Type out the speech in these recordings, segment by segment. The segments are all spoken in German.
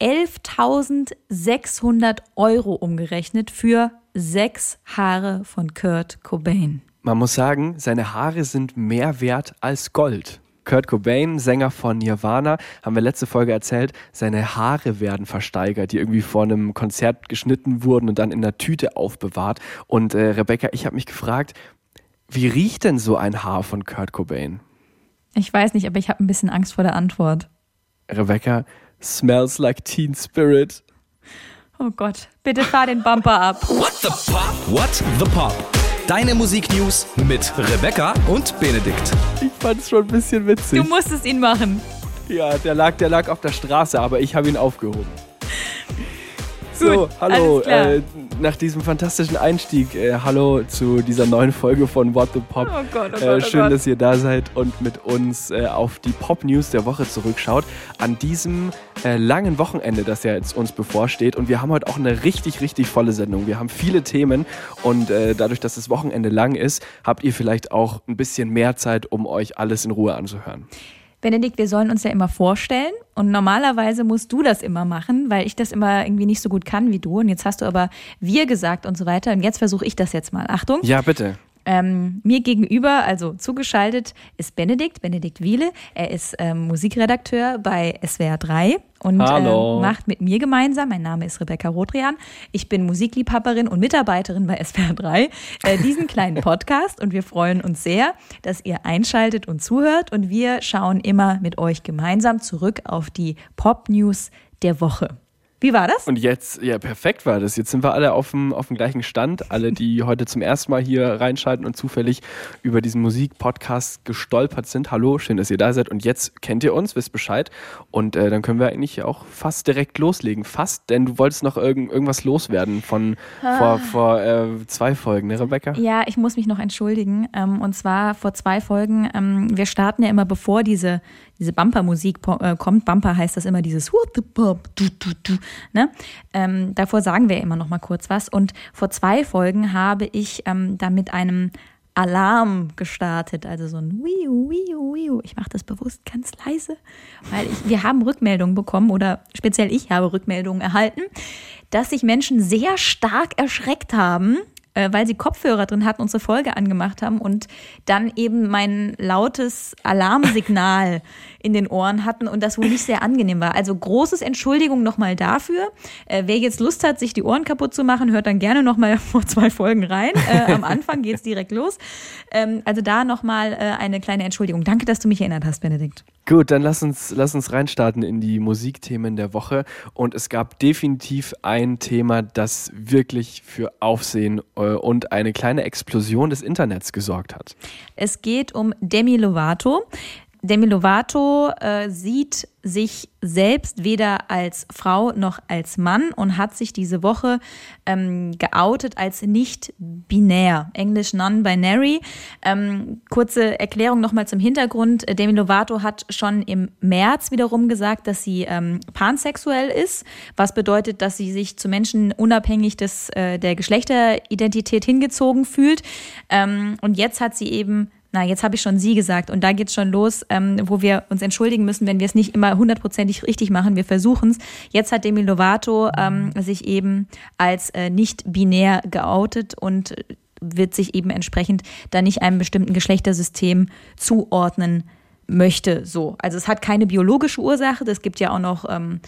11.600 Euro umgerechnet für sechs Haare von Kurt Cobain. Man muss sagen, seine Haare sind mehr wert als Gold. Kurt Cobain, Sänger von Nirvana, haben wir letzte Folge erzählt, seine Haare werden versteigert, die irgendwie vor einem Konzert geschnitten wurden und dann in einer Tüte aufbewahrt. Und äh, Rebecca, ich habe mich gefragt, wie riecht denn so ein Haar von Kurt Cobain? Ich weiß nicht, aber ich habe ein bisschen Angst vor der Antwort. Rebecca, smells like Teen Spirit. Oh Gott, bitte fahr den Bumper ab. What the Pop? What the Pop? Deine Musiknews mit Rebecca und Benedikt. Ich fand es schon ein bisschen witzig. Du musstest ihn machen. Ja, der lag, der lag auf der Straße, aber ich habe ihn aufgehoben. So, hallo, äh, nach diesem fantastischen Einstieg, äh, hallo zu dieser neuen Folge von What the Pop. Oh Gott, oh Gott, äh, oh schön, Gott. dass ihr da seid und mit uns äh, auf die Pop-News der Woche zurückschaut. An diesem äh, langen Wochenende, das ja jetzt uns bevorsteht. Und wir haben heute auch eine richtig, richtig volle Sendung. Wir haben viele Themen und äh, dadurch, dass das Wochenende lang ist, habt ihr vielleicht auch ein bisschen mehr Zeit, um euch alles in Ruhe anzuhören. Benedikt, wir sollen uns ja immer vorstellen und normalerweise musst du das immer machen, weil ich das immer irgendwie nicht so gut kann wie du. Und jetzt hast du aber wir gesagt und so weiter. Und jetzt versuche ich das jetzt mal. Achtung. Ja, bitte. Ähm, mir gegenüber, also zugeschaltet, ist Benedikt, Benedikt Wiele. Er ist ähm, Musikredakteur bei SWR 3 und ähm, macht mit mir gemeinsam, mein Name ist Rebecca Rothrian, ich bin Musikliebhaberin und Mitarbeiterin bei SWR 3, äh, diesen kleinen Podcast und wir freuen uns sehr, dass ihr einschaltet und zuhört und wir schauen immer mit euch gemeinsam zurück auf die Pop-News der Woche. Wie war das? Und jetzt, ja, perfekt war das. Jetzt sind wir alle auf dem, auf dem gleichen Stand. Alle, die heute zum ersten Mal hier reinschalten und zufällig über diesen Musikpodcast gestolpert sind. Hallo, schön, dass ihr da seid. Und jetzt kennt ihr uns, wisst Bescheid. Und äh, dann können wir eigentlich auch fast direkt loslegen. Fast, denn du wolltest noch irgend, irgendwas loswerden von vor, vor äh, zwei Folgen, ne, Rebecca? Ja, ich muss mich noch entschuldigen. Ähm, und zwar vor zwei Folgen. Ähm, wir starten ja immer, bevor diese, diese Bumper-Musik äh, kommt. Bumper heißt das immer dieses What the Pop, du, du, du, ne? ähm, Davor sagen wir immer noch mal kurz was. Und vor zwei Folgen habe ich ähm, da mit einem Alarm gestartet, also so ein Wiu, Wiu, Wiu. Ich mache das bewusst ganz leise, weil ich, wir haben Rückmeldungen bekommen oder speziell ich habe Rückmeldungen erhalten, dass sich Menschen sehr stark erschreckt haben, äh, weil sie Kopfhörer drin hatten, unsere Folge angemacht haben und dann eben mein lautes Alarmsignal in den Ohren hatten und das wohl nicht sehr angenehm war. Also großes Entschuldigung nochmal dafür. Äh, wer jetzt Lust hat, sich die Ohren kaputt zu machen, hört dann gerne nochmal vor zwei Folgen rein. Äh, am Anfang geht's direkt los. Ähm, also da nochmal äh, eine kleine Entschuldigung. Danke, dass du mich erinnert hast, Benedikt. Gut, dann lass uns, lass uns reinstarten in die Musikthemen der Woche. Und es gab definitiv ein Thema, das wirklich für Aufsehen äh, und eine kleine Explosion des Internets gesorgt hat. Es geht um Demi Lovato. Demi Lovato äh, sieht sich selbst weder als Frau noch als Mann und hat sich diese Woche ähm, geoutet als nicht binär, englisch non-binary. Ähm, kurze Erklärung nochmal zum Hintergrund. Äh, Demi Lovato hat schon im März wiederum gesagt, dass sie ähm, pansexuell ist, was bedeutet, dass sie sich zu Menschen unabhängig des, äh, der Geschlechteridentität hingezogen fühlt. Ähm, und jetzt hat sie eben na, jetzt habe ich schon sie gesagt und da geht's schon los, ähm, wo wir uns entschuldigen müssen, wenn wir es nicht immer hundertprozentig richtig machen. Wir versuchen es. Jetzt hat Demi Lovato ähm, sich eben als äh, nicht binär geoutet und wird sich eben entsprechend da nicht einem bestimmten Geschlechtersystem zuordnen möchte. So, also es hat keine biologische Ursache. Es gibt ja auch noch ähm,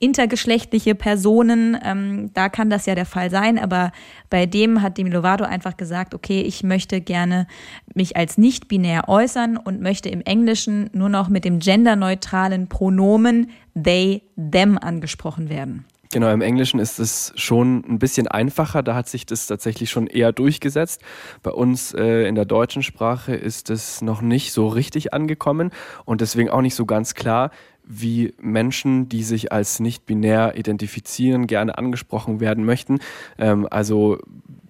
intergeschlechtliche Personen, ähm, da kann das ja der Fall sein, aber bei dem hat Demi Lovato einfach gesagt, okay, ich möchte gerne mich als nicht binär äußern und möchte im Englischen nur noch mit dem genderneutralen Pronomen they, them angesprochen werden. Genau, im Englischen ist es schon ein bisschen einfacher. Da hat sich das tatsächlich schon eher durchgesetzt. Bei uns äh, in der deutschen Sprache ist es noch nicht so richtig angekommen und deswegen auch nicht so ganz klar, wie Menschen, die sich als nicht binär identifizieren, gerne angesprochen werden möchten. Ähm, also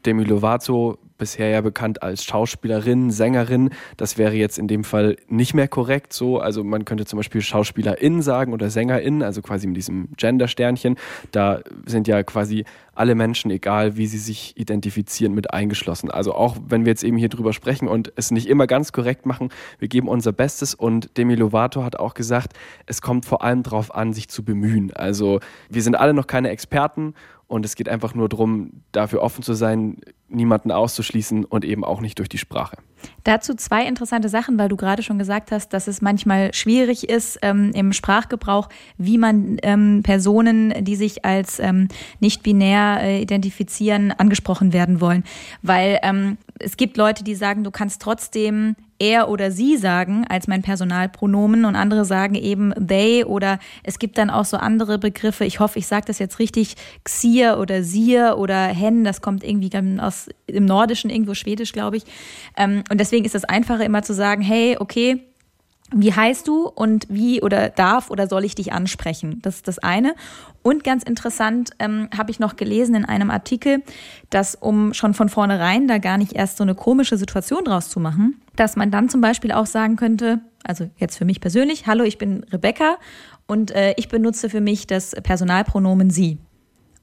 Demi Lovato bisher ja bekannt als Schauspielerin, Sängerin. Das wäre jetzt in dem Fall nicht mehr korrekt so. Also man könnte zum Beispiel Schauspielerin sagen oder Sängerin, also quasi mit diesem Gender-Sternchen. Da sind ja quasi alle Menschen, egal wie sie sich identifizieren, mit eingeschlossen. Also auch wenn wir jetzt eben hier drüber sprechen und es nicht immer ganz korrekt machen, wir geben unser Bestes und Demi Lovato hat auch gesagt, es kommt vor allem darauf an, sich zu bemühen. Also wir sind alle noch keine Experten und es geht einfach nur darum, dafür offen zu sein, niemanden auszuschließen und eben auch nicht durch die Sprache. Dazu zwei interessante Sachen, weil du gerade schon gesagt hast, dass es manchmal schwierig ist ähm, im Sprachgebrauch, wie man ähm, Personen, die sich als ähm, nicht binär äh, identifizieren, angesprochen werden wollen. Weil ähm, es gibt Leute, die sagen, du kannst trotzdem er oder sie sagen als mein Personalpronomen und andere sagen eben they oder es gibt dann auch so andere Begriffe. Ich hoffe, ich sage das jetzt richtig, xier oder sier oder hen, das kommt irgendwie aus im Nordischen, irgendwo Schwedisch, glaube ich. Ähm, und deswegen ist es einfacher immer zu sagen, hey, okay, wie heißt du und wie oder darf oder soll ich dich ansprechen? Das ist das eine. Und ganz interessant ähm, habe ich noch gelesen in einem Artikel, dass um schon von vornherein da gar nicht erst so eine komische Situation draus zu machen, dass man dann zum Beispiel auch sagen könnte, also jetzt für mich persönlich, hallo, ich bin Rebecca und äh, ich benutze für mich das Personalpronomen sie.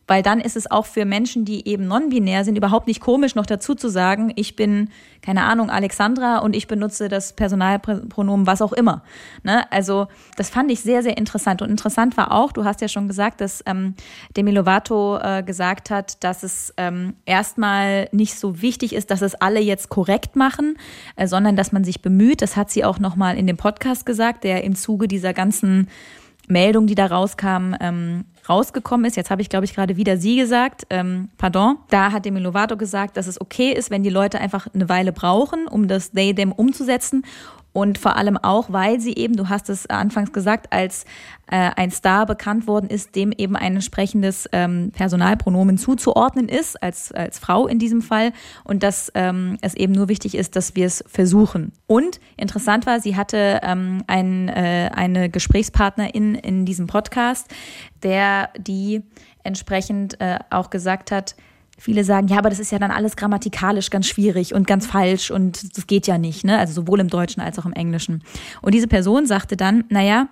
Weil dann ist es auch für Menschen, die eben non-binär sind, überhaupt nicht komisch, noch dazu zu sagen, ich bin, keine Ahnung, Alexandra und ich benutze das Personalpronomen was auch immer. Ne? Also das fand ich sehr, sehr interessant. Und interessant war auch, du hast ja schon gesagt, dass ähm, Demi Lovato äh, gesagt hat, dass es ähm, erstmal nicht so wichtig ist, dass es alle jetzt korrekt machen, äh, sondern dass man sich bemüht. Das hat sie auch nochmal in dem Podcast gesagt, der im Zuge dieser ganzen Meldung, die da rauskam, ähm, rausgekommen ist. Jetzt habe ich, glaube ich, gerade wieder sie gesagt. Ähm, pardon. Da hat Demi Lovato gesagt, dass es okay ist, wenn die Leute einfach eine Weile brauchen, um das They Them umzusetzen und vor allem auch, weil sie eben, du hast es anfangs gesagt, als äh, ein Star bekannt worden ist, dem eben ein entsprechendes ähm, Personalpronomen zuzuordnen ist, als, als Frau in diesem Fall. Und dass ähm, es eben nur wichtig ist, dass wir es versuchen. Und interessant war, sie hatte ähm, ein, äh, eine Gesprächspartnerin in diesem Podcast, der die entsprechend äh, auch gesagt hat, Viele sagen, ja, aber das ist ja dann alles grammatikalisch ganz schwierig und ganz falsch und das geht ja nicht, ne? Also sowohl im Deutschen als auch im Englischen. Und diese Person sagte dann, naja,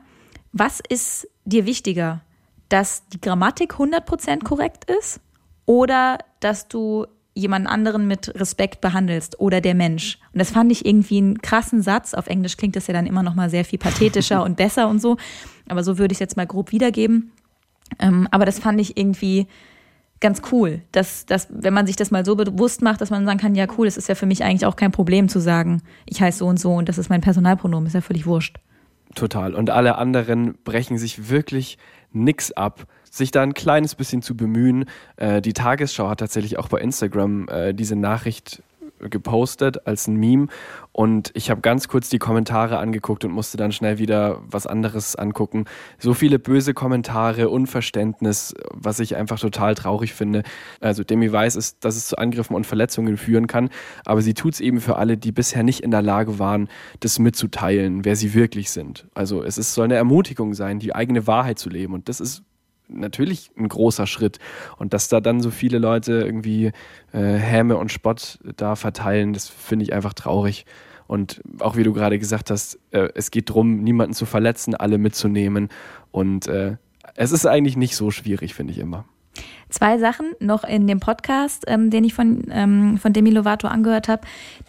was ist dir wichtiger? Dass die Grammatik 100% korrekt ist oder dass du jemanden anderen mit Respekt behandelst oder der Mensch. Und das fand ich irgendwie einen krassen Satz. Auf Englisch klingt das ja dann immer noch mal sehr viel pathetischer und besser und so. Aber so würde ich es jetzt mal grob wiedergeben. Ähm, aber das fand ich irgendwie ganz cool, dass, dass, wenn man sich das mal so bewusst macht, dass man sagen kann, ja cool, es ist ja für mich eigentlich auch kein Problem zu sagen, ich heiße so und so und das ist mein Personalpronomen, ist ja völlig wurscht. Total. Und alle anderen brechen sich wirklich nix ab, sich da ein kleines bisschen zu bemühen. Äh, die Tagesschau hat tatsächlich auch bei Instagram äh, diese Nachricht gepostet als ein Meme und ich habe ganz kurz die Kommentare angeguckt und musste dann schnell wieder was anderes angucken. So viele böse Kommentare, Unverständnis, was ich einfach total traurig finde. Also Demi weiß, ist, dass es zu Angriffen und Verletzungen führen kann, aber sie tut es eben für alle, die bisher nicht in der Lage waren, das mitzuteilen, wer sie wirklich sind. Also es ist, soll eine Ermutigung sein, die eigene Wahrheit zu leben und das ist natürlich ein großer Schritt. Und dass da dann so viele Leute irgendwie äh, Häme und Spott da verteilen, das finde ich einfach traurig. Und auch wie du gerade gesagt hast, äh, es geht darum, niemanden zu verletzen, alle mitzunehmen. Und äh, es ist eigentlich nicht so schwierig, finde ich immer. Zwei Sachen noch in dem Podcast, ähm, den ich von, ähm, von Demi Lovato angehört habe,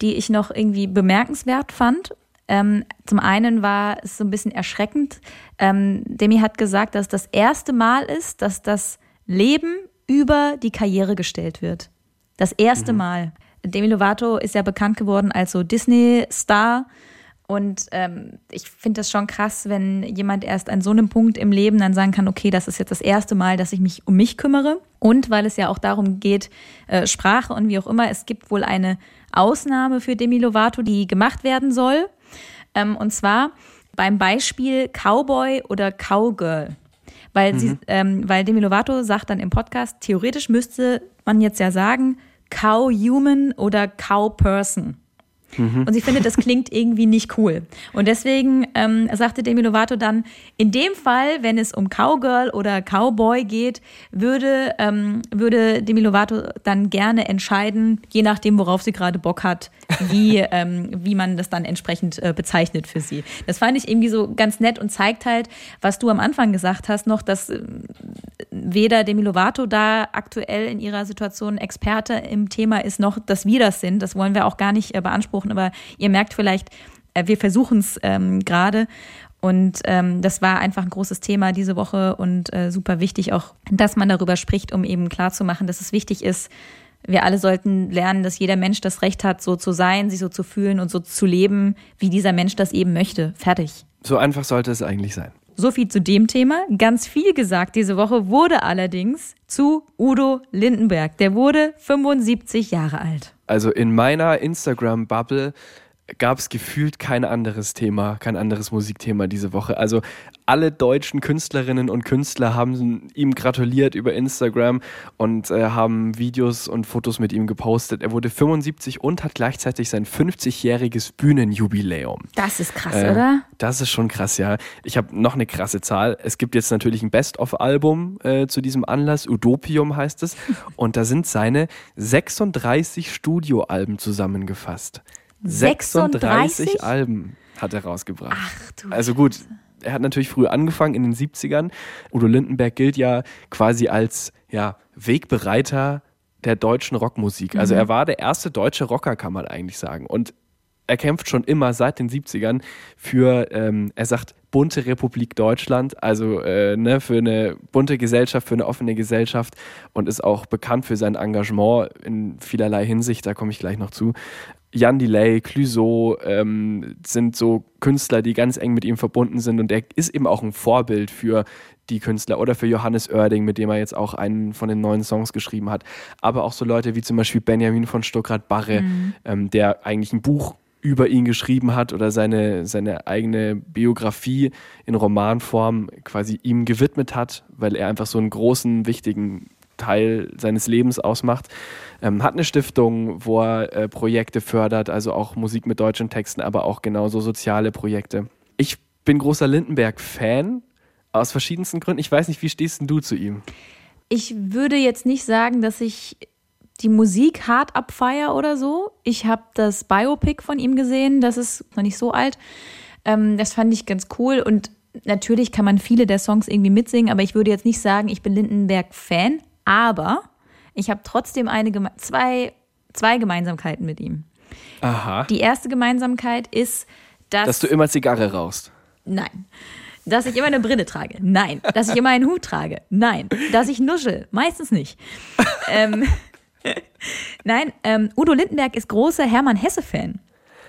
die ich noch irgendwie bemerkenswert fand ähm, zum einen war es so ein bisschen erschreckend. Ähm, Demi hat gesagt, dass das erste Mal ist, dass das Leben über die Karriere gestellt wird. Das erste mhm. Mal. Demi Lovato ist ja bekannt geworden als so Disney-Star. Und ähm, ich finde das schon krass, wenn jemand erst an so einem Punkt im Leben dann sagen kann, okay, das ist jetzt das erste Mal, dass ich mich um mich kümmere. Und weil es ja auch darum geht, äh, Sprache und wie auch immer, es gibt wohl eine Ausnahme für Demi Lovato, die gemacht werden soll. Ähm, und zwar beim Beispiel Cowboy oder Cowgirl. Weil, mhm. sie, ähm, weil Demi Lovato sagt dann im Podcast, theoretisch müsste man jetzt ja sagen, Cow Human oder Cow Person. Mhm. Und sie findet, das klingt irgendwie nicht cool. Und deswegen ähm, sagte Demi Lovato dann, in dem Fall, wenn es um Cowgirl oder Cowboy geht, würde, ähm, würde Demi Lovato dann gerne entscheiden, je nachdem, worauf sie gerade Bock hat, wie, ähm, wie man das dann entsprechend äh, bezeichnet für sie. Das fand ich irgendwie so ganz nett und zeigt halt, was du am Anfang gesagt hast, noch, dass äh, weder Demi Lovato da aktuell in ihrer Situation Experte im Thema ist, noch dass wir das sind. Das wollen wir auch gar nicht äh, beanspruchen, aber ihr merkt vielleicht, äh, wir versuchen es ähm, gerade. Und ähm, das war einfach ein großes Thema diese Woche und äh, super wichtig auch, dass man darüber spricht, um eben klarzumachen, dass es wichtig ist, wir alle sollten lernen, dass jeder Mensch das Recht hat, so zu sein, sich so zu fühlen und so zu leben, wie dieser Mensch das eben möchte. Fertig. So einfach sollte es eigentlich sein. So viel zu dem Thema. Ganz viel gesagt diese Woche wurde allerdings zu Udo Lindenberg. Der wurde 75 Jahre alt. Also in meiner Instagram-Bubble gab es gefühlt kein anderes Thema, kein anderes Musikthema diese Woche. Also alle deutschen Künstlerinnen und Künstler haben ihm gratuliert über Instagram und äh, haben Videos und Fotos mit ihm gepostet. Er wurde 75 und hat gleichzeitig sein 50-jähriges Bühnenjubiläum. Das ist krass, äh, oder? Das ist schon krass, ja. Ich habe noch eine krasse Zahl. Es gibt jetzt natürlich ein Best-of-Album äh, zu diesem Anlass. Utopium heißt es. Und da sind seine 36 Studioalben zusammengefasst. 36, 36 Alben hat er rausgebracht. Ach du. Also gut, er hat natürlich früh angefangen in den 70ern. Udo Lindenberg gilt ja quasi als ja, Wegbereiter der deutschen Rockmusik. Also mhm. er war der erste deutsche Rocker, kann man eigentlich sagen. Und er kämpft schon immer seit den 70ern für, ähm, er sagt, bunte Republik Deutschland, also äh, ne, für eine bunte Gesellschaft, für eine offene Gesellschaft und ist auch bekannt für sein Engagement in vielerlei Hinsicht, da komme ich gleich noch zu. Jan Delay, Clouseau ähm, sind so Künstler, die ganz eng mit ihm verbunden sind und er ist eben auch ein Vorbild für die Künstler oder für Johannes Oerding, mit dem er jetzt auch einen von den neuen Songs geschrieben hat. Aber auch so Leute wie zum Beispiel Benjamin von Stuckrad-Barre, mhm. ähm, der eigentlich ein Buch über ihn geschrieben hat oder seine, seine eigene Biografie in Romanform quasi ihm gewidmet hat, weil er einfach so einen großen, wichtigen Teil seines Lebens ausmacht. Ähm, hat eine Stiftung, wo er äh, Projekte fördert, also auch Musik mit deutschen Texten, aber auch genauso soziale Projekte. Ich bin großer Lindenberg-Fan aus verschiedensten Gründen. Ich weiß nicht, wie stehst du zu ihm? Ich würde jetzt nicht sagen, dass ich die Musik hart abfeier oder so. Ich habe das Biopic von ihm gesehen, das ist noch nicht so alt. Ähm, das fand ich ganz cool und natürlich kann man viele der Songs irgendwie mitsingen, aber ich würde jetzt nicht sagen, ich bin Lindenberg-Fan. Aber ich habe trotzdem eine, zwei, zwei Gemeinsamkeiten mit ihm. Aha. Die erste Gemeinsamkeit ist, dass. Dass du immer Zigarre rauchst. Nein. Dass ich immer eine Brille trage. Nein. Dass ich immer einen Hut trage. Nein. Dass ich nuschel. Meistens nicht. ähm, Nein, ähm, Udo Lindenberg ist großer Hermann Hesse-Fan.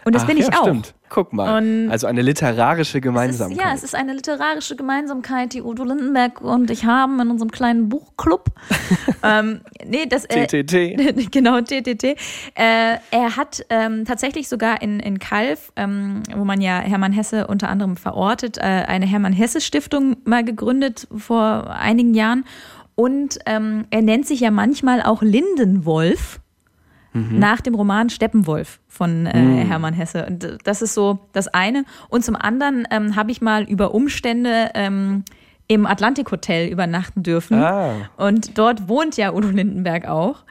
Und das Ach, bin ich ja, auch. Stimmt. Guck mal. Und also eine literarische Gemeinsamkeit. Es ist, ja, es ist eine literarische Gemeinsamkeit, die Udo Lindenberg und ich haben in unserem kleinen Buchclub. ähm, nee, das, äh, TTT. genau, TTT. Äh, er hat ähm, tatsächlich sogar in, in Kalf, ähm, wo man ja Hermann Hesse unter anderem verortet, äh, eine Hermann Hesse Stiftung mal gegründet vor einigen Jahren. Und ähm, er nennt sich ja manchmal auch Lindenwolf mhm. nach dem Roman Steppenwolf von äh, mhm. Hermann Hesse. Und das ist so das eine. Und zum anderen ähm, habe ich mal über Umstände ähm, im Atlantik Hotel übernachten dürfen. Ah. Und dort wohnt ja Udo Lindenberg auch.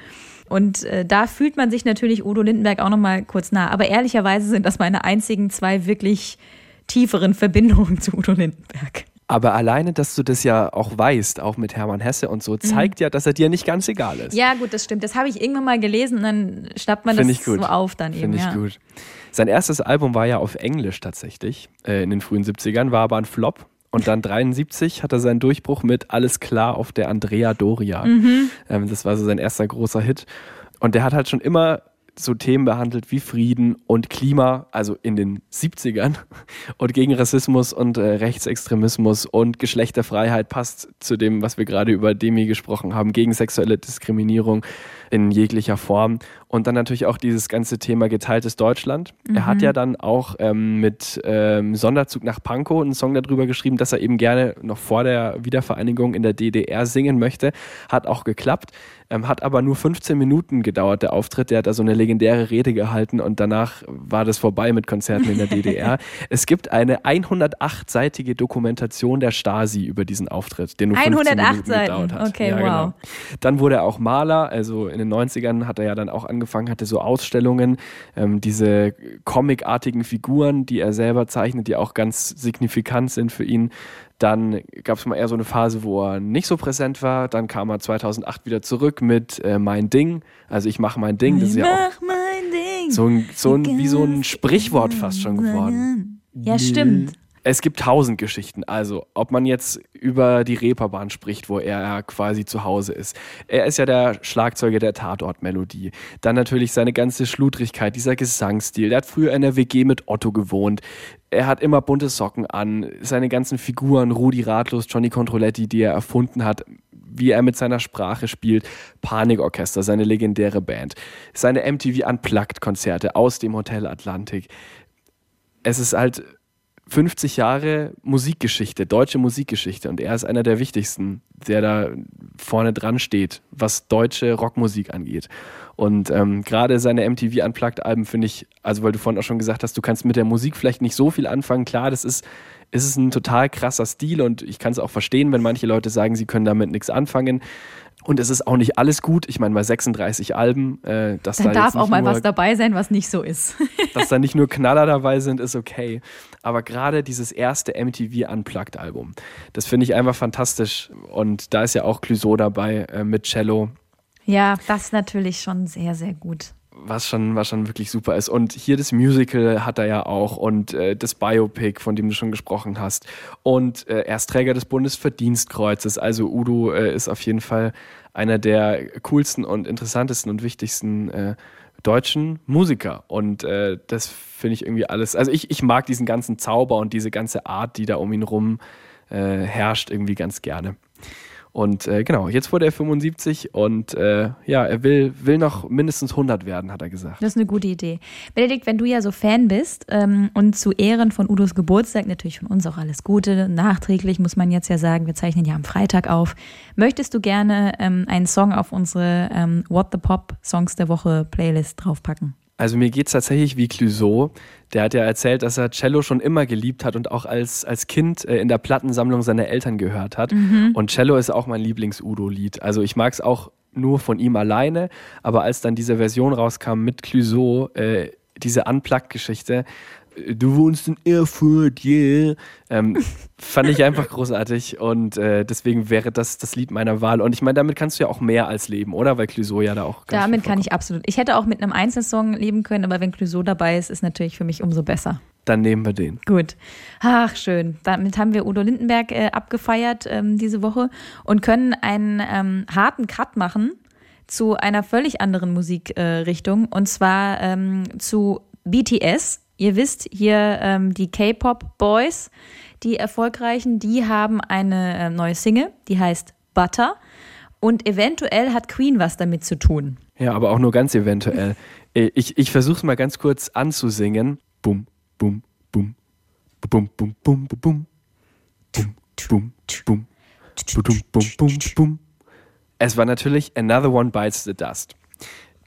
Und äh, da fühlt man sich natürlich Udo Lindenberg auch noch mal kurz nah. Aber ehrlicherweise sind das meine einzigen zwei wirklich tieferen Verbindungen zu Udo Lindenberg. Aber alleine, dass du das ja auch weißt, auch mit Hermann Hesse und so, mhm. zeigt mhm. ja, dass er dir nicht ganz egal ist. Ja, gut, das stimmt. Das habe ich irgendwann mal gelesen und dann schnappt man Find das so auf dann eben. Finde ich ja. gut. Sein erstes Album war ja auf Englisch tatsächlich, äh, in den frühen 70ern, war aber ein Flop. Und dann 73 hat er seinen Durchbruch mit Alles klar auf der Andrea Doria. Mhm. Ähm, das war so sein erster großer Hit. Und der hat halt schon immer so Themen behandelt wie Frieden und Klima, also in den 70ern, und gegen Rassismus und äh, Rechtsextremismus und Geschlechterfreiheit passt zu dem, was wir gerade über Demi gesprochen haben, gegen sexuelle Diskriminierung. In jeglicher Form. Und dann natürlich auch dieses ganze Thema geteiltes Deutschland. Mhm. Er hat ja dann auch ähm, mit ähm, Sonderzug nach Pankow einen Song darüber geschrieben, dass er eben gerne noch vor der Wiedervereinigung in der DDR singen möchte. Hat auch geklappt. Ähm, hat aber nur 15 Minuten gedauert, der Auftritt. Der hat da so eine legendäre Rede gehalten und danach war das vorbei mit Konzerten in der DDR. es gibt eine 108-seitige Dokumentation der Stasi über diesen Auftritt, der nur 108 Seiten. gedauert hat. Okay, ja, wow. Genau. Dann wurde er auch Maler, also in den 90ern hat er ja dann auch angefangen, hatte so Ausstellungen, ähm, diese comicartigen Figuren, die er selber zeichnet, die auch ganz signifikant sind für ihn. Dann gab es mal eher so eine Phase, wo er nicht so präsent war. Dann kam er 2008 wieder zurück mit äh, Mein Ding. Also ich mache mein Ding. Das ist ja auch mein Ding. So ein, so ein, wie so ein Sprichwort fast schon geworden. Ja, stimmt. Es gibt tausend Geschichten. Also, ob man jetzt über die Reeperbahn spricht, wo er quasi zu Hause ist. Er ist ja der Schlagzeuger der Tatortmelodie. Dann natürlich seine ganze Schludrigkeit, dieser Gesangsstil. Er hat früher in der WG mit Otto gewohnt. Er hat immer bunte Socken an. Seine ganzen Figuren, Rudi Ratlos, Johnny Controletti, die er erfunden hat, wie er mit seiner Sprache spielt. Panikorchester, seine legendäre Band. Seine MTV Unplugged Konzerte aus dem Hotel Atlantik. Es ist halt 50 Jahre Musikgeschichte, deutsche Musikgeschichte. Und er ist einer der wichtigsten, der da vorne dran steht, was deutsche Rockmusik angeht. Und ähm, gerade seine MTV Unplugged-Alben finde ich, also weil du vorhin auch schon gesagt hast, du kannst mit der Musik vielleicht nicht so viel anfangen. Klar, das ist, ist es ein total krasser Stil und ich kann es auch verstehen, wenn manche Leute sagen, sie können damit nichts anfangen. Und es ist auch nicht alles gut. Ich meine, bei 36 Alben, äh, dass Dann da darf auch mal nur, was dabei sein, was nicht so ist. dass da nicht nur Knaller dabei sind, ist okay. Aber gerade dieses erste MTV Unplugged Album, das finde ich einfach fantastisch. Und da ist ja auch Clouseau dabei äh, mit Cello. Ja, das natürlich schon sehr, sehr gut was schon, was schon wirklich super ist. Und hier das Musical hat er ja auch und äh, das Biopic, von dem du schon gesprochen hast. Und äh, er ist Träger des Bundesverdienstkreuzes. Also Udo äh, ist auf jeden Fall einer der coolsten und interessantesten und wichtigsten äh, deutschen Musiker. Und äh, das finde ich irgendwie alles. Also ich, ich mag diesen ganzen Zauber und diese ganze Art, die da um ihn rum äh, herrscht, irgendwie ganz gerne. Und äh, genau, jetzt wurde er 75 und äh, ja, er will, will noch mindestens 100 werden, hat er gesagt. Das ist eine gute Idee. Benedikt, wenn du ja so Fan bist ähm, und zu Ehren von Udos Geburtstag natürlich von uns auch alles Gute, nachträglich muss man jetzt ja sagen, wir zeichnen ja am Freitag auf. Möchtest du gerne ähm, einen Song auf unsere ähm, What the Pop Songs der Woche Playlist draufpacken? Also mir geht es tatsächlich wie Clouseau. Der hat ja erzählt, dass er Cello schon immer geliebt hat und auch als, als Kind äh, in der Plattensammlung seiner Eltern gehört hat. Mhm. Und Cello ist auch mein Lieblings-Udo-Lied. Also ich mag es auch nur von ihm alleine, aber als dann diese Version rauskam mit Clouseau, äh, diese Unplugged-Geschichte, du wohnst in Erfurt, yeah. Ähm, fand ich einfach großartig und äh, deswegen wäre das das Lied meiner Wahl. Und ich meine, damit kannst du ja auch mehr als leben, oder? Weil Clouseau ja da auch. Ganz damit kann ich absolut. Ich hätte auch mit einem Einzelsong leben können, aber wenn Clouseau dabei ist, ist natürlich für mich umso besser. Dann nehmen wir den. Gut. Ach, schön. Damit haben wir Udo Lindenberg äh, abgefeiert ähm, diese Woche und können einen ähm, harten Cut machen zu einer völlig anderen Musikrichtung äh, und zwar ähm, zu BTS Ihr wisst, hier ähm, die K-Pop-Boys, die erfolgreichen, die haben eine äh, neue Single, die heißt Butter. Und eventuell hat Queen was damit zu tun. Ja, aber auch nur ganz eventuell. Äh, ich, ich versuche es mal ganz kurz anzusingen. Bum, bum, bum. Bum, bum, bum, bum, bum. Bum, bum, bum. Bum, bum, bum, bum. Es war natürlich Another One Bites the Dust.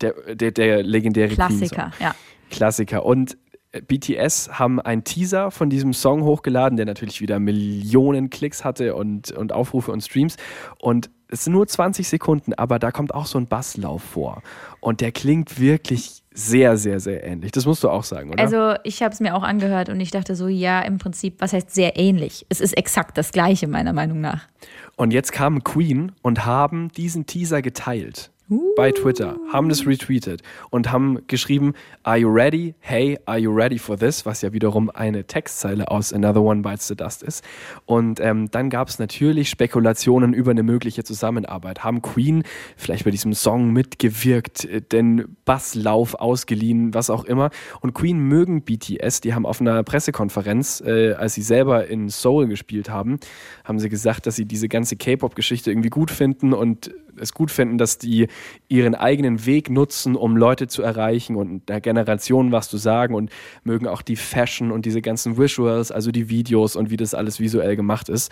Der, der, der legendäre Klassiker, ja. Klassiker. Und BTS haben einen Teaser von diesem Song hochgeladen, der natürlich wieder Millionen Klicks hatte und, und Aufrufe und Streams. Und es sind nur 20 Sekunden, aber da kommt auch so ein Basslauf vor. Und der klingt wirklich sehr, sehr, sehr ähnlich. Das musst du auch sagen, oder? Also ich habe es mir auch angehört und ich dachte so, ja, im Prinzip, was heißt sehr ähnlich? Es ist exakt das gleiche, meiner Meinung nach. Und jetzt kamen Queen und haben diesen Teaser geteilt bei Twitter, haben das retweetet und haben geschrieben, Are you ready? Hey, are you ready for this? Was ja wiederum eine Textzeile aus Another One Bites the Dust ist. Und ähm, dann gab es natürlich Spekulationen über eine mögliche Zusammenarbeit. Haben Queen vielleicht bei diesem Song mitgewirkt, äh, den Basslauf ausgeliehen, was auch immer. Und Queen mögen BTS. Die haben auf einer Pressekonferenz, äh, als sie selber in Seoul gespielt haben, haben sie gesagt, dass sie diese ganze K-Pop-Geschichte irgendwie gut finden und es gut finden, dass die ihren eigenen Weg nutzen, um Leute zu erreichen und der Generation was zu sagen und mögen auch die Fashion und diese ganzen Visuals, also die Videos und wie das alles visuell gemacht ist.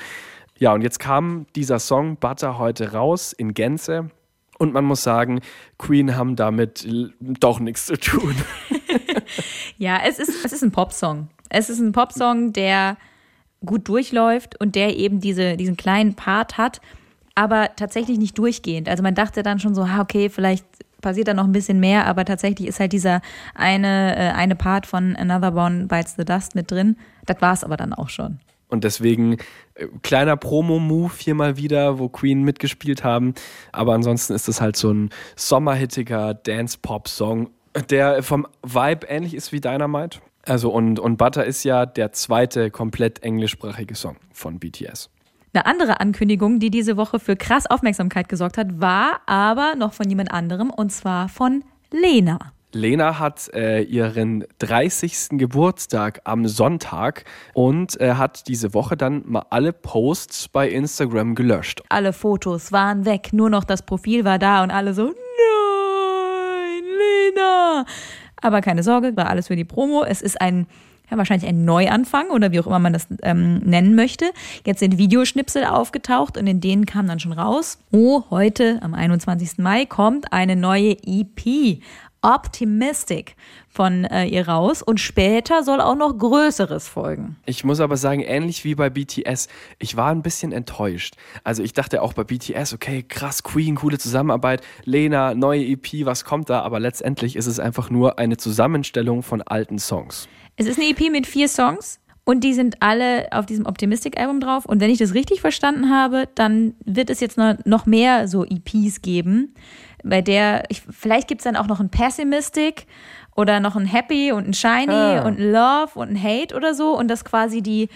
Ja, und jetzt kam dieser Song Butter heute raus in Gänze. Und man muss sagen, Queen haben damit doch nichts zu tun. ja, es ist, es ist ein Popsong. Es ist ein Popsong, der gut durchläuft und der eben diese, diesen kleinen Part hat, aber tatsächlich nicht durchgehend. Also man dachte dann schon so, okay, vielleicht passiert da noch ein bisschen mehr, aber tatsächlich ist halt dieser eine, äh, eine Part von Another One Bites the Dust mit drin. Das war es aber dann auch schon. Und deswegen äh, kleiner Promo-Move hier mal wieder, wo Queen mitgespielt haben. Aber ansonsten ist es halt so ein sommerhittiger Dance-Pop-Song, der vom Vibe ähnlich ist wie Dynamite. Also und, und Butter ist ja der zweite komplett englischsprachige Song von BTS. Eine andere Ankündigung, die diese Woche für krass Aufmerksamkeit gesorgt hat, war aber noch von jemand anderem und zwar von Lena. Lena hat äh, ihren 30. Geburtstag am Sonntag und äh, hat diese Woche dann mal alle Posts bei Instagram gelöscht. Alle Fotos waren weg, nur noch das Profil war da und alle so, nein, Lena. Aber keine Sorge, war alles für die Promo. Es ist ein ja, wahrscheinlich ein Neuanfang oder wie auch immer man das ähm, nennen möchte. Jetzt sind Videoschnipsel aufgetaucht und in denen kam dann schon raus, oh, heute am 21. Mai kommt eine neue EP Optimistic von äh, ihr raus und später soll auch noch Größeres folgen. Ich muss aber sagen, ähnlich wie bei BTS, ich war ein bisschen enttäuscht. Also ich dachte auch bei BTS, okay, krass, Queen, coole Zusammenarbeit, Lena, neue EP, was kommt da? Aber letztendlich ist es einfach nur eine Zusammenstellung von alten Songs. Es ist eine EP mit vier Songs. Und die sind alle auf diesem Optimistic-Album drauf. Und wenn ich das richtig verstanden habe, dann wird es jetzt noch mehr so EPs geben bei der, ich, vielleicht gibt es dann auch noch ein Pessimistic oder noch ein Happy und ein Shiny ah. und ein Love und ein Hate oder so und dass quasi die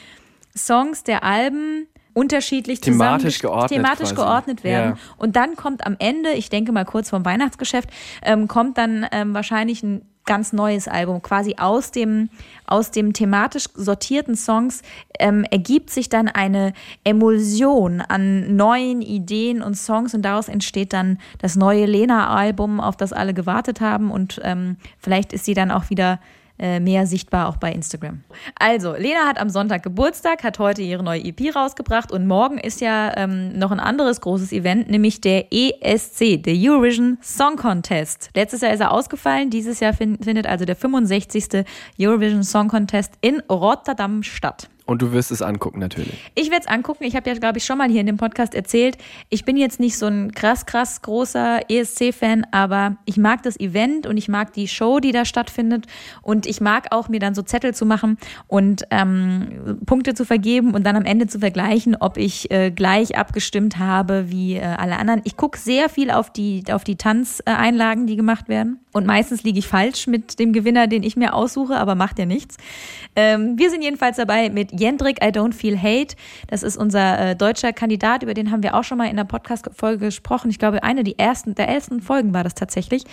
Songs der Alben unterschiedlich thematisch geordnet, thematisch geordnet werden. Ja. Und dann kommt am Ende, ich denke mal kurz vorm Weihnachtsgeschäft, ähm, kommt dann ähm, wahrscheinlich ein ganz neues Album. Quasi aus dem, aus dem thematisch sortierten Songs ähm, ergibt sich dann eine Emulsion an neuen Ideen und Songs und daraus entsteht dann das neue Lena-Album, auf das alle gewartet haben und ähm, vielleicht ist sie dann auch wieder äh, mehr sichtbar auch bei Instagram. Also, Lena hat am Sonntag Geburtstag, hat heute ihre neue EP rausgebracht und morgen ist ja ähm, noch ein anderes großes Event, nämlich der ESC, der Eurovision Song Contest. Letztes Jahr ist er ausgefallen, dieses Jahr find, findet also der 65. Eurovision Song Contest in Rotterdam statt. Und du wirst es angucken, natürlich. Ich werde es angucken. Ich habe ja, glaube ich, schon mal hier in dem Podcast erzählt, ich bin jetzt nicht so ein krass, krass großer ESC-Fan, aber ich mag das Event und ich mag die Show, die da stattfindet. Und ich mag auch, mir dann so Zettel zu machen und ähm, Punkte zu vergeben und dann am Ende zu vergleichen, ob ich äh, gleich abgestimmt habe wie äh, alle anderen. Ich gucke sehr viel auf die, auf die Tanzeinlagen, die gemacht werden. Und meistens liege ich falsch mit dem Gewinner, den ich mir aussuche, aber macht ja nichts. Ähm, wir sind jedenfalls dabei mit Jendrik I Don't Feel Hate. Das ist unser äh, deutscher Kandidat, über den haben wir auch schon mal in der Podcast-Folge gesprochen. Ich glaube, eine der ersten, der ersten Folgen war das tatsächlich.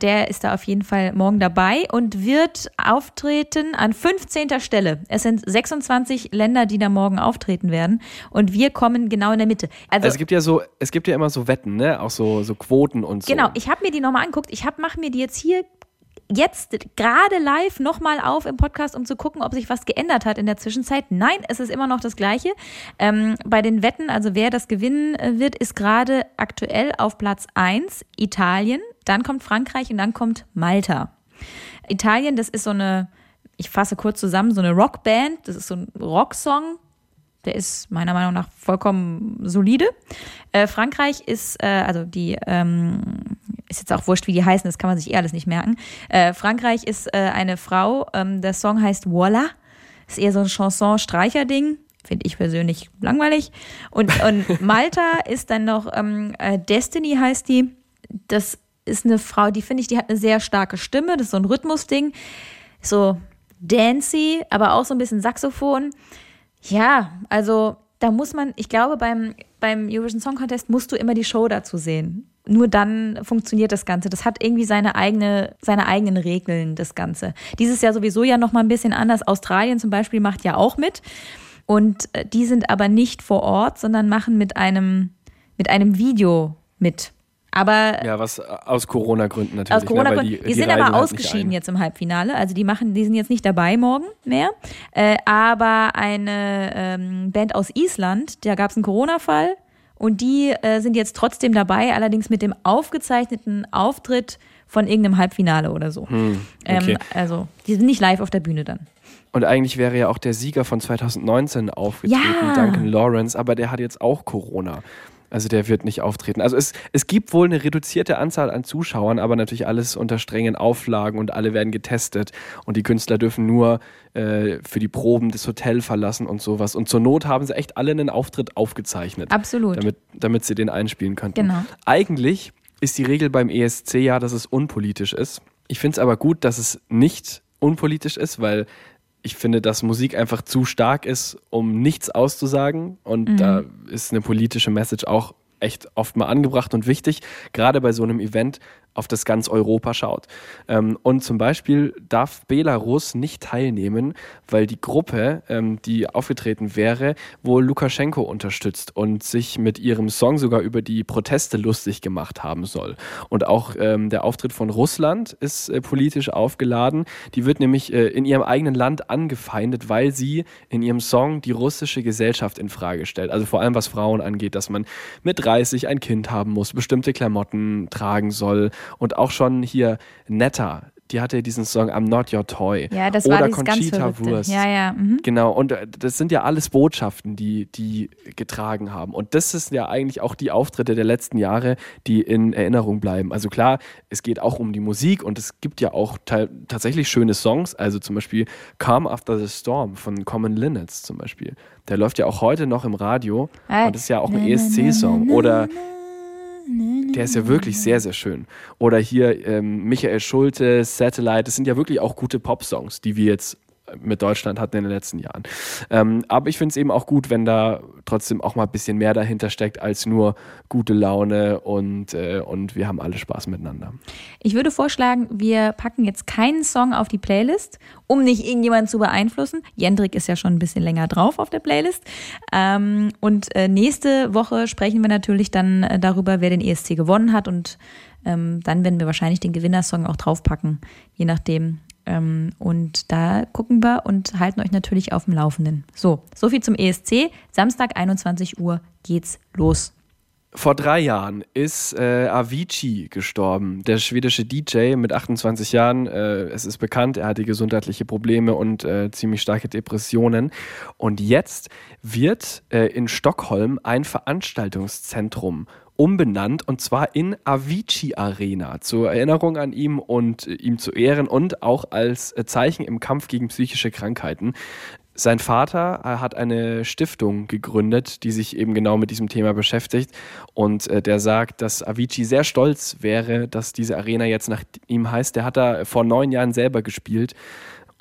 Der ist da auf jeden Fall morgen dabei und wird auftreten an 15. Stelle. Es sind 26 Länder, die da morgen auftreten werden. Und wir kommen genau in der Mitte. Also, also es gibt ja so, es gibt ja immer so Wetten, ne? Auch so, so Quoten und so. Genau, ich habe mir die nochmal angeguckt. Ich mache mir die jetzt hier jetzt gerade live nochmal auf im Podcast, um zu gucken, ob sich was geändert hat in der Zwischenzeit. Nein, es ist immer noch das Gleiche. Ähm, bei den Wetten, also wer das gewinnen äh, wird, ist gerade aktuell auf Platz 1 Italien, dann kommt Frankreich und dann kommt Malta. Italien, das ist so eine, ich fasse kurz zusammen, so eine Rockband, das ist so ein Rocksong, der ist meiner Meinung nach vollkommen solide. Äh, Frankreich ist, äh, also die, ähm, ist jetzt auch wurscht, wie die heißen, das kann man sich eh alles nicht merken. Äh, Frankreich ist äh, eine Frau, ähm, der Song heißt Voila. Ist eher so ein Chanson-Streicher-Ding. Finde ich persönlich langweilig. Und, und Malta ist dann noch, ähm, äh, Destiny heißt die. Das ist eine Frau, die finde ich, die hat eine sehr starke Stimme. Das ist so ein Rhythmusding. So dancy, aber auch so ein bisschen Saxophon. Ja, also da muss man, ich glaube, beim, beim Eurovision Song Contest musst du immer die Show dazu sehen. Nur dann funktioniert das Ganze. Das hat irgendwie seine eigene, seine eigenen Regeln, das Ganze. Dieses Jahr sowieso ja noch mal ein bisschen anders. Australien zum Beispiel macht ja auch mit. Und äh, die sind aber nicht vor Ort, sondern machen mit einem, mit einem Video mit. Aber ja, was aus Corona-Gründen natürlich. aus Corona-Gründen. ne? Die, Weil die, sind aber halt ausgeschieden jetzt im Halbfinale. Also die machen, die sind jetzt nicht dabei morgen mehr. Äh, aber eine ähm, Band aus Island, da gab es einen Corona-Fall und die äh, sind jetzt trotzdem dabei, allerdings mit dem aufgezeichneten Auftritt von irgendeinem Halbfinale oder so. Hm, okay. ähm, also die sind nicht live auf der Bühne dann. Und eigentlich wäre ja auch der Sieger von 2019 aufgetreten, Ja. Duncan Lawrence, aber der hat jetzt auch Corona. Also der wird nicht auftreten. Also es, es gibt wohl eine reduzierte Anzahl an Zuschauern, aber natürlich alles unter strengen Auflagen und alle werden getestet. Und die Künstler dürfen nur äh, für die Proben das Hotel verlassen und sowas. Und zur Not haben sie echt alle einen Auftritt aufgezeichnet. Absolut. Damit, damit sie den einspielen könnten. Genau. Eigentlich ist die Regel beim ESC ja, dass es unpolitisch ist. Ich finde es aber gut, dass es nicht unpolitisch ist, weil ich finde, dass Musik einfach zu stark ist, um nichts auszusagen. Und da ist eine politische Message auch echt oft mal angebracht und wichtig, gerade bei so einem Event, auf das ganz Europa schaut. Ähm, und zum Beispiel darf Belarus nicht teilnehmen, weil die Gruppe, ähm, die aufgetreten wäre, wohl Lukaschenko unterstützt und sich mit ihrem Song sogar über die Proteste lustig gemacht haben soll. Und auch ähm, der Auftritt von Russland ist äh, politisch aufgeladen. Die wird nämlich äh, in ihrem eigenen Land angefeindet, weil sie in ihrem Song die russische Gesellschaft in Frage stellt. Also vor allem was Frauen angeht, dass man mit 30 ein Kind haben muss, bestimmte Klamotten tragen soll und auch schon hier Netta, die hatte diesen Song I'm Not Your Toy. Ja, das Oder war Conchita. Wurst. Ja, ja. Mhm. Genau, und äh, das sind ja alles Botschaften, die die getragen haben. Und das ist ja eigentlich auch die Auftritte der letzten Jahre, die in Erinnerung bleiben. Also klar, es geht auch um die Musik und es gibt ja auch tatsächlich schöne Songs, also zum Beispiel Calm After the Storm von Common Linnets zum Beispiel. Der läuft ja auch heute noch im Radio und das ist ja auch ein ESC-Song. Oder der ist ja wirklich sehr, sehr schön. Oder hier ähm, Michael Schulte, Satellite, das sind ja wirklich auch gute Pop-Songs, die wir jetzt mit Deutschland hatten in den letzten Jahren. Ähm, aber ich finde es eben auch gut, wenn da trotzdem auch mal ein bisschen mehr dahinter steckt als nur gute Laune und, äh, und wir haben alle Spaß miteinander. Ich würde vorschlagen, wir packen jetzt keinen Song auf die Playlist, um nicht irgendjemanden zu beeinflussen. Jendrik ist ja schon ein bisschen länger drauf auf der Playlist. Ähm, und äh, nächste Woche sprechen wir natürlich dann äh, darüber, wer den ESC gewonnen hat. Und ähm, dann werden wir wahrscheinlich den Gewinnersong auch draufpacken, je nachdem. Ähm, und da gucken wir und halten euch natürlich auf dem Laufenden. So, so viel zum ESC. Samstag 21 Uhr geht's los. Vor drei Jahren ist äh, Avicii gestorben, der schwedische DJ mit 28 Jahren. Äh, es ist bekannt, er hatte gesundheitliche Probleme und äh, ziemlich starke Depressionen. Und jetzt wird äh, in Stockholm ein Veranstaltungszentrum umbenannt und zwar in Avicii Arena zur Erinnerung an ihm und äh, ihm zu Ehren und auch als äh, Zeichen im Kampf gegen psychische Krankheiten. Sein Vater äh, hat eine Stiftung gegründet, die sich eben genau mit diesem Thema beschäftigt. Und der sagt, dass Avicii sehr stolz wäre, dass diese Arena jetzt nach ihm heißt. Der hat da vor neun Jahren selber gespielt.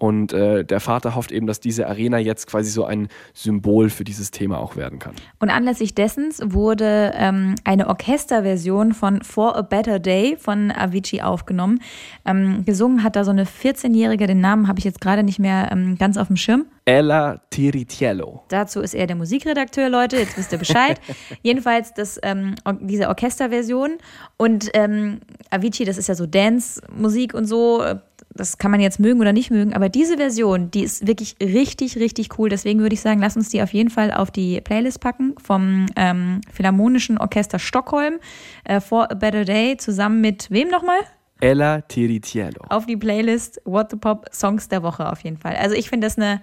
Und äh, der Vater hofft eben, dass diese Arena jetzt quasi so ein Symbol für dieses Thema auch werden kann. Und anlässlich dessen wurde ähm, eine Orchesterversion von For a Better Day von Avicii aufgenommen. Ähm, gesungen hat da so eine 14-Jährige, den Namen habe ich jetzt gerade nicht mehr ähm, ganz auf dem Schirm. Ella Tiritiello. Dazu ist er der Musikredakteur, Leute, jetzt wisst ihr Bescheid. Jedenfalls das, ähm, diese Orchesterversion. Und ähm, Avicii, das ist ja so Dance-Musik und so. Das kann man jetzt mögen oder nicht mögen. Aber diese Version, die ist wirklich richtig, richtig cool. Deswegen würde ich sagen, lass uns die auf jeden Fall auf die Playlist packen vom ähm, Philharmonischen Orchester Stockholm. Äh, For a Better Day zusammen mit wem nochmal? Ella Tiritiello. auf die Playlist What the Pop Songs der Woche auf jeden Fall. Also ich finde das eine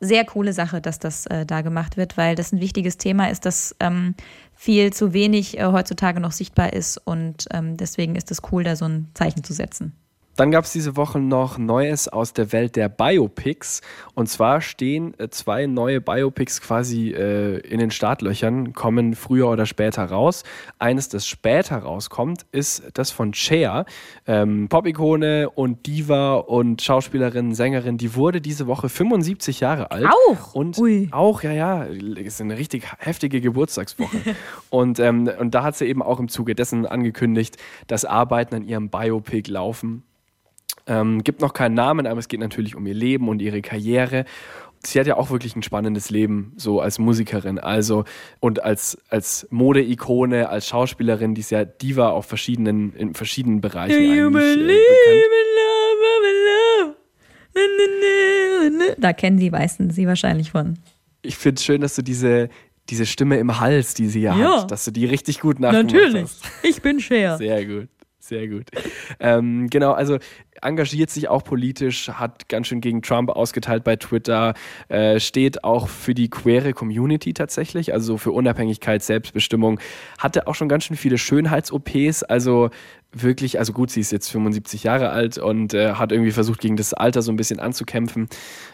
sehr coole Sache, dass das äh, da gemacht wird, weil das ein wichtiges Thema ist, das ähm, viel zu wenig äh, heutzutage noch sichtbar ist und ähm, deswegen ist es cool, da so ein Zeichen zu setzen. Dann gab es diese Woche noch Neues aus der Welt der Biopics. Und zwar stehen äh, zwei neue Biopics quasi äh, in den Startlöchern, kommen früher oder später raus. Eines, das später rauskommt, ist das von Cher. Ähm, Pop-Ikone und Diva und Schauspielerin, Sängerin. Die wurde diese Woche 75 Jahre alt. Auch? Und Ui. auch, ja, ja, ist eine richtig heftige Geburtstagswoche. und, ähm, und da hat sie eben auch im Zuge dessen angekündigt, dass Arbeiten an ihrem Biopic laufen. Ähm, gibt noch keinen Namen, aber es geht natürlich um ihr Leben und ihre Karriere. sie hat ja auch wirklich ein spannendes Leben, so als Musikerin, also und als, als Modeikone, als Schauspielerin, die ist ja Diva auf verschiedenen, in verschiedenen Bereichen eigentlich äh, bekannt. Da kennen die meisten sie wahrscheinlich von. Ich finde es schön, dass du diese, diese Stimme im Hals, die sie ja, Ja. hat, dass du die richtig gut nachgemacht Natürlich. hast. Ich bin Cher. Sehr gut, sehr gut. Ähm, genau, also engagiert sich auch politisch, hat ganz schön gegen Trump ausgeteilt bei Twitter, äh, steht auch für die queere Community tatsächlich, also für Unabhängigkeit, Selbstbestimmung, hatte auch schon ganz schön viele Schönheits-OPs, also wirklich, also gut, sie ist jetzt 75 Jahre alt und äh, hat irgendwie versucht, gegen das Alter so ein bisschen anzukämpfen.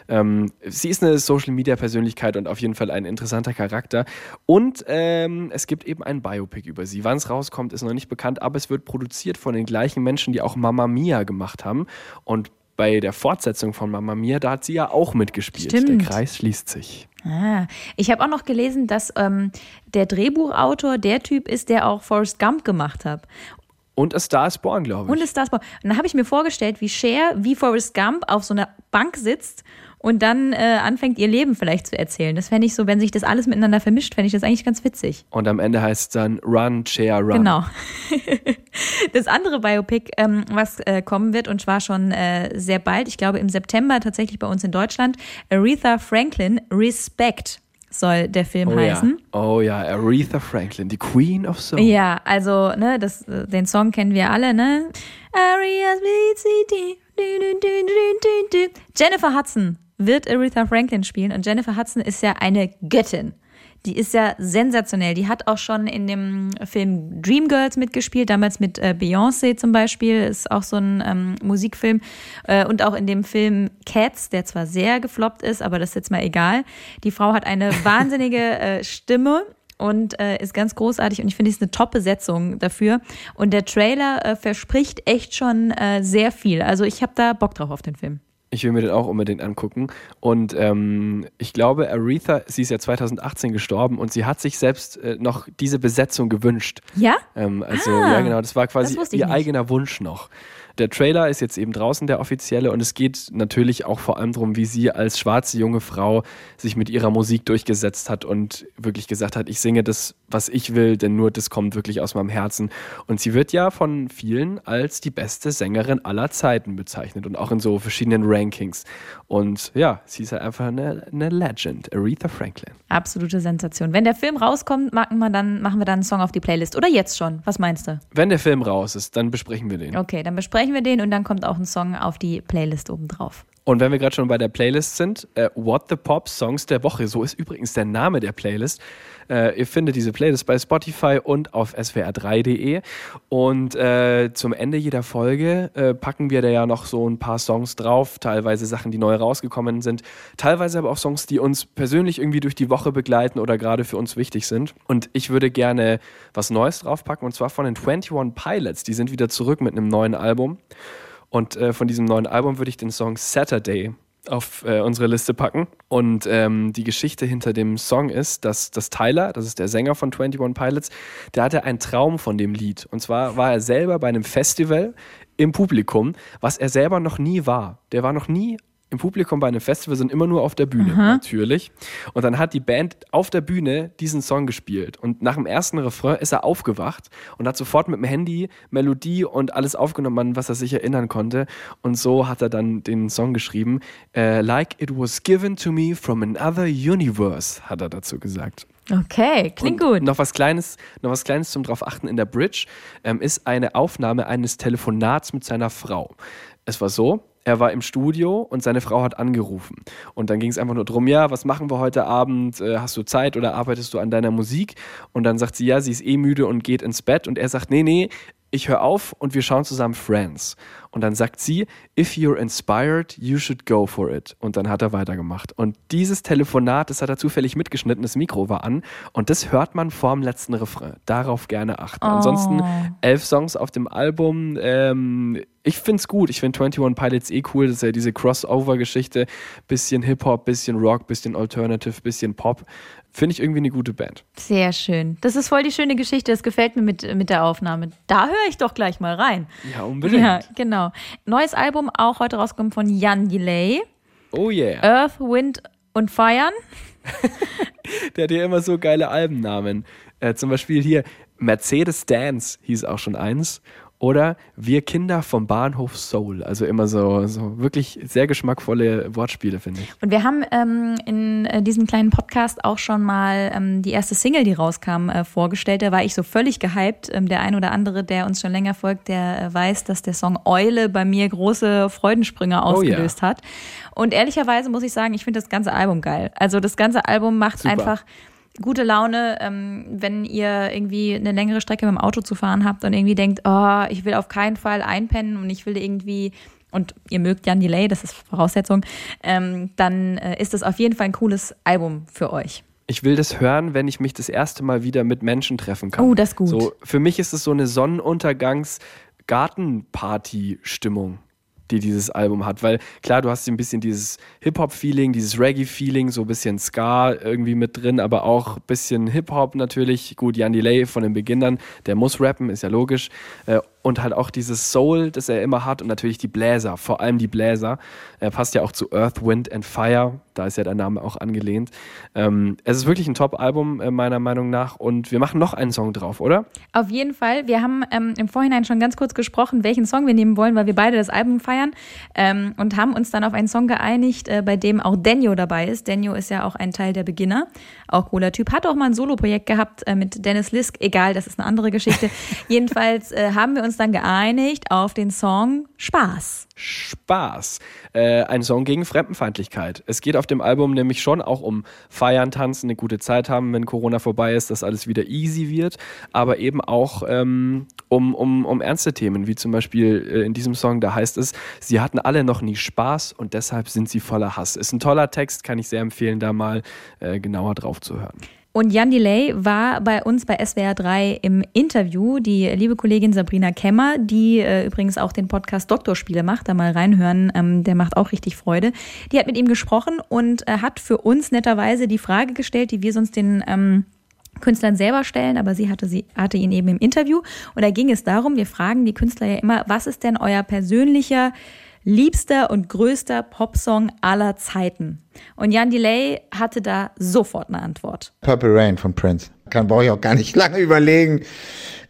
Ähm, sie ist eine Social-Media-Persönlichkeit und auf jeden Fall ein interessanter Charakter. Und ähm, es gibt eben ein Biopic über sie. Wann es rauskommt, ist noch nicht bekannt, aber es wird produziert von den gleichen Menschen, die auch Mamma Mia gemacht haben. Und bei der Fortsetzung von Mamma Mia, da hat sie ja auch mitgespielt. Stimmt. Der Kreis schließt sich. Ah, ich habe auch noch gelesen, dass ähm, der Drehbuchautor der Typ ist, der auch Forrest Gump gemacht hat. Und A Star is Born, glaube ich. Und ist Stars Born. Und dann habe ich mir vorgestellt, wie Cher, wie Forrest Gump auf so einer Bank sitzt und dann äh, anfängt, ihr Leben vielleicht zu erzählen. Das fände ich so, wenn sich das alles miteinander vermischt, fände ich das eigentlich ganz witzig. Und am Ende heißt es dann Run, Chair, Run. Genau. Das andere Biopic, ähm, was äh, kommen wird, und zwar schon äh, sehr bald, ich glaube im September tatsächlich bei uns in Deutschland, Aretha Franklin, Respect soll der Film Oh ja. heißen. oh ja, Aretha Franklin, die Queen of Soul. Ja, also, ne, das, den Song kennen wir alle, ne? Jennifer Hudson wird Aretha Franklin spielen und Jennifer Hudson ist ja eine Göttin. Die ist ja sensationell. Die hat auch schon in dem Film Dreamgirls mitgespielt, damals mit äh, Beyoncé zum Beispiel, ist auch so ein ähm, Musikfilm. Äh, und auch in dem Film Cats, der zwar sehr gefloppt ist, aber das ist jetzt mal egal. Die Frau hat eine wahnsinnige äh, Stimme und äh, ist ganz großartig und ich finde, es ist eine Top-Besetzung dafür. Und der Trailer äh, verspricht echt schon äh, sehr viel. Also ich habe da Bock drauf auf den Film. Ich will mir den auch unbedingt angucken. Und ähm, ich glaube, Aretha, sie ist ja 2018 gestorben und sie hat sich selbst äh, noch diese Besetzung gewünscht. Ja? Ähm, also, Ah, ja, genau, das war quasi das ihr nicht. eigener Wunsch noch. Der Trailer ist jetzt eben draußen, der offizielle, und es geht natürlich auch vor allem darum, wie sie als schwarze junge Frau sich mit ihrer Musik durchgesetzt hat und wirklich gesagt hat, ich singe das, was ich will, denn nur das kommt wirklich aus meinem Herzen. Und sie wird ja von vielen als die beste Sängerin aller Zeiten bezeichnet und auch in so verschiedenen Rankings. Und ja, sie ist halt einfach eine, eine Legend, Aretha Franklin. Absolute Sensation. Wenn der Film rauskommt, machen wir, dann, machen wir dann einen Song auf die Playlist. Oder jetzt schon. Was meinst du? Wenn der Film raus ist, dann besprechen wir den. Okay, dann besprechen wir den und dann kommt auch ein Song auf die Playlist obendrauf. Und wenn wir gerade schon bei der Playlist sind, äh, What the Pop Songs der Woche, so ist übrigens der Name der Playlist. Äh, ihr findet diese Playlist bei Spotify und auf swr3.de. Und äh, zum Ende jeder Folge äh, packen wir da ja noch so ein paar Songs drauf, teilweise Sachen, die neu rausgekommen sind, teilweise aber auch Songs, die uns persönlich irgendwie durch die Woche begleiten oder gerade für uns wichtig sind. Und ich würde gerne was Neues draufpacken und zwar von den 21 Pilots. Die sind wieder zurück mit einem neuen Album. Und äh, von diesem neuen Album würde ich den Song Saturday auf äh, unsere Liste packen. Und ähm, die Geschichte hinter dem Song ist, dass, dass Tyler, das ist der Sänger von 21 Pilots, der hatte einen Traum von dem Lied. Und zwar war er selber bei einem Festival im Publikum, was er selber noch nie war. Der war noch nie im Publikum bei einem Festival, sind immer nur auf der Bühne, natürlich. Und dann hat die Band auf der Bühne diesen Song gespielt. Und nach dem ersten Refrain ist er aufgewacht und hat sofort mit dem Handy Melodie und alles aufgenommen, an was er sich erinnern konnte. Und so hat er dann den Song geschrieben. Äh, like it was given to me from another universe, hat er dazu gesagt. Okay, klingt Und gut. Noch was Kleines, noch was Kleines zum drauf achten in der Bridge ähm, ist eine Aufnahme eines Telefonats mit seiner Frau. Es war so, er war im Studio und seine Frau hat angerufen. Und dann ging es einfach nur drum, ja, was machen wir heute Abend? Äh, hast du Zeit oder arbeitest du an deiner Musik? Und dann sagt sie, ja, sie ist eh müde und geht ins Bett. Und er sagt, nee, nee, ich höre auf und wir schauen zusammen Friends. Und dann sagt sie, if you're inspired, you should go for it. Und dann hat er weitergemacht. Und dieses Telefonat, das hat er zufällig mitgeschnitten, das Mikro war an. Und das hört man vorm letzten Refrain. Darauf gerne achten. Ansonsten elf Songs auf dem Album. Ähm, ich find's gut. Ich find 21 Pilots eh cool. Das ist ja diese Crossover-Geschichte. Bisschen Hip-Hop, bisschen Rock, bisschen Alternative, bisschen Pop. Finde ich irgendwie eine gute Band. Sehr schön. Das ist voll die schöne Geschichte. Das gefällt mir mit, mit der Aufnahme. Da höre ich doch gleich mal rein. Ja, unbedingt. Ja, genau. Neues Album auch heute rausgekommen von Jan Delay. Oh yeah. Earth, Wind Und feiern? Der hat ja immer so geile Albennamen. Äh, zum Beispiel hier Mercedes Dance hieß auch schon eins. Oder Wir Kinder vom Bahnhof Soul. Also immer so, so wirklich sehr geschmackvolle Wortspiele, finde ich. Und wir haben ähm, in äh, diesem kleinen Podcast auch schon mal ähm, die erste Single, die rauskam, äh, vorgestellt. Da war ich so völlig gehypt. Ähm, der ein oder andere, der uns schon länger folgt, der äh, weiß, dass der Song Eule bei mir große Freudensprünge ausgelöst oh, ja. hat. Und ehrlicherweise muss ich sagen, ich finde das ganze Album geil. Also das ganze Album macht Super. einfach gute Laune, ähm, wenn ihr irgendwie eine längere Strecke mit dem Auto zu fahren habt und irgendwie denkt, oh, ich will auf keinen Fall einpennen und ich will irgendwie und ihr mögt Jan Delay, das ist Voraussetzung, ähm, dann äh, ist das auf jeden Fall ein cooles Album für euch. Ich will das hören, wenn ich mich das erste Mal wieder mit Menschen treffen kann. Oh, das ist gut. So, für mich ist es so eine Sonnenuntergangs-Gartenparty-Stimmung die dieses Album hat. Weil klar, du hast ein bisschen dieses Hip-Hop-Feeling, dieses Reggae-Feeling, so ein bisschen Ska irgendwie mit drin, aber auch ein bisschen Hip-Hop natürlich. Gut, Jan Delay von den Beginnern, der muss rappen, ist ja logisch. Und halt auch dieses Soul, das er immer hat und natürlich die Bläser, vor allem die Bläser. Er passt ja auch zu Earth, Wind and Fire, da ist ja der Name auch angelehnt. Ähm, es ist wirklich ein Top-Album äh, meiner Meinung nach und wir machen noch einen Song drauf, oder? Auf jeden Fall. Wir haben ähm, im Vorhinein schon ganz kurz gesprochen, welchen Song wir nehmen wollen, weil wir beide das Album feiern ähm, und haben uns dann auf einen Song geeinigt, äh, bei dem auch Denio dabei ist. Denio ist ja auch ein Teil der Beginner, auch cooler Typ. Hat auch mal ein Solo-Projekt gehabt äh, mit Dennis Lisk, egal, das ist eine andere Geschichte. Jedenfalls äh, haben wir uns uns dann geeinigt auf den Song Spaß. Spaß. Äh, ein Song gegen Fremdenfeindlichkeit. Es geht auf dem Album nämlich schon auch um Feiern, Tanzen, eine gute Zeit haben, wenn Corona vorbei ist, dass alles wieder easy wird, aber eben auch ähm, um, um, um ernste Themen, wie zum Beispiel äh, in diesem Song, da heißt es, sie hatten alle noch nie Spaß und deshalb sind sie voller Hass. Ist ein toller Text, kann ich sehr empfehlen, da mal äh, genauer drauf zu hören. Und Jan Delay war bei uns bei SWR 3 im Interview. Die liebe Kollegin Sabrina Kemmer, die äh, übrigens auch den Podcast Doktorspiele macht, da mal reinhören, ähm, der macht auch richtig Freude. Die hat mit ihm gesprochen und äh, hat für uns netterweise die Frage gestellt, die wir sonst den ähm, Künstlern selber stellen, aber sie hatte, sie hatte ihn eben im Interview. Und da ging es darum, wir fragen die Künstler ja immer, was ist denn euer persönlicher liebster und größter Popsong aller Zeiten? Und Jan Delay hatte da sofort eine Antwort. Purple Rain von Prince. Kann brauche ich auch gar nicht lange überlegen.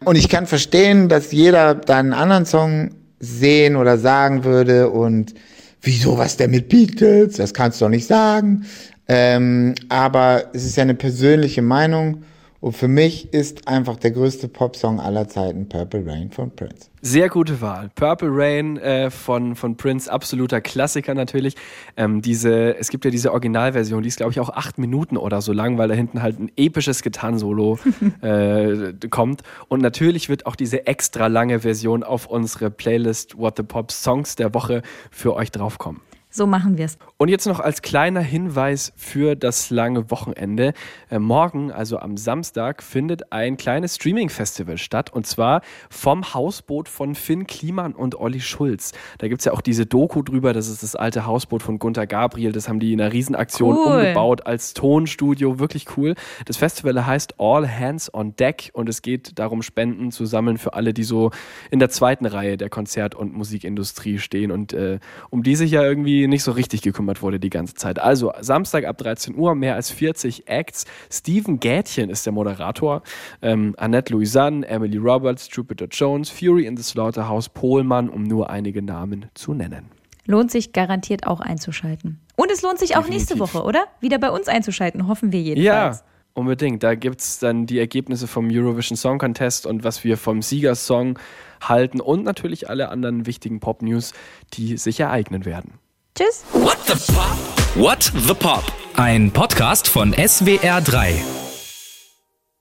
Und ich kann verstehen, dass jeder da einen anderen Song sehen oder sagen würde und wieso was der mit Beatles? Das kannst du doch nicht sagen. Ähm, aber es ist ja eine persönliche Meinung und für mich ist einfach der größte Popsong aller Zeiten Purple Rain von Prince. Sehr gute Wahl. Purple Rain äh, von, von Prince, absoluter Klassiker natürlich. Ähm, diese, es gibt ja diese Originalversion, die ist, glaube ich, auch acht Minuten oder so lang, weil da hinten halt ein episches Gitarrensolo äh, kommt. Und natürlich wird auch diese extra lange Version auf unsere Playlist What the Pop Songs der Woche für euch draufkommen. So machen wir es. Und jetzt noch als kleiner Hinweis für das lange Wochenende. Äh, morgen, also am Samstag, findet ein kleines Streaming-Festival statt. Und zwar vom Hausboot von Finn Kliman und Olli Schulz. Da gibt es ja auch diese Doku drüber. Das ist das alte Hausboot von Gunther Gabriel. Das haben die in einer Riesenaktion cool. umgebaut als Tonstudio. Wirklich cool. Das Festival heißt All Hands on Deck. Und es geht darum, Spenden zu sammeln für alle, die so in der zweiten Reihe der Konzert- und Musikindustrie stehen. Und äh, um die sich ja irgendwie nicht so richtig gekümmert wurde die ganze Zeit. Also Samstag ab 13 Uhr, mehr als 40 Acts. Steven Gätchen ist der Moderator. Ähm, Annette Louisanne, Emily Roberts, Jupiter Jones, Fury in the Slaughterhouse, Pohlmann, um nur einige Namen zu nennen. Lohnt sich garantiert auch einzuschalten. Und es lohnt sich Definitiv. auch nächste Woche, oder? Wieder bei uns einzuschalten, hoffen wir jedenfalls. Ja. Unbedingt. Da gibt es dann die Ergebnisse vom Eurovision Song Contest und was wir vom Siegersong halten und natürlich alle anderen wichtigen Pop-News, die sich ereignen werden. Tschüss. What the Pop? What the Pop? Ein Podcast von SWR3.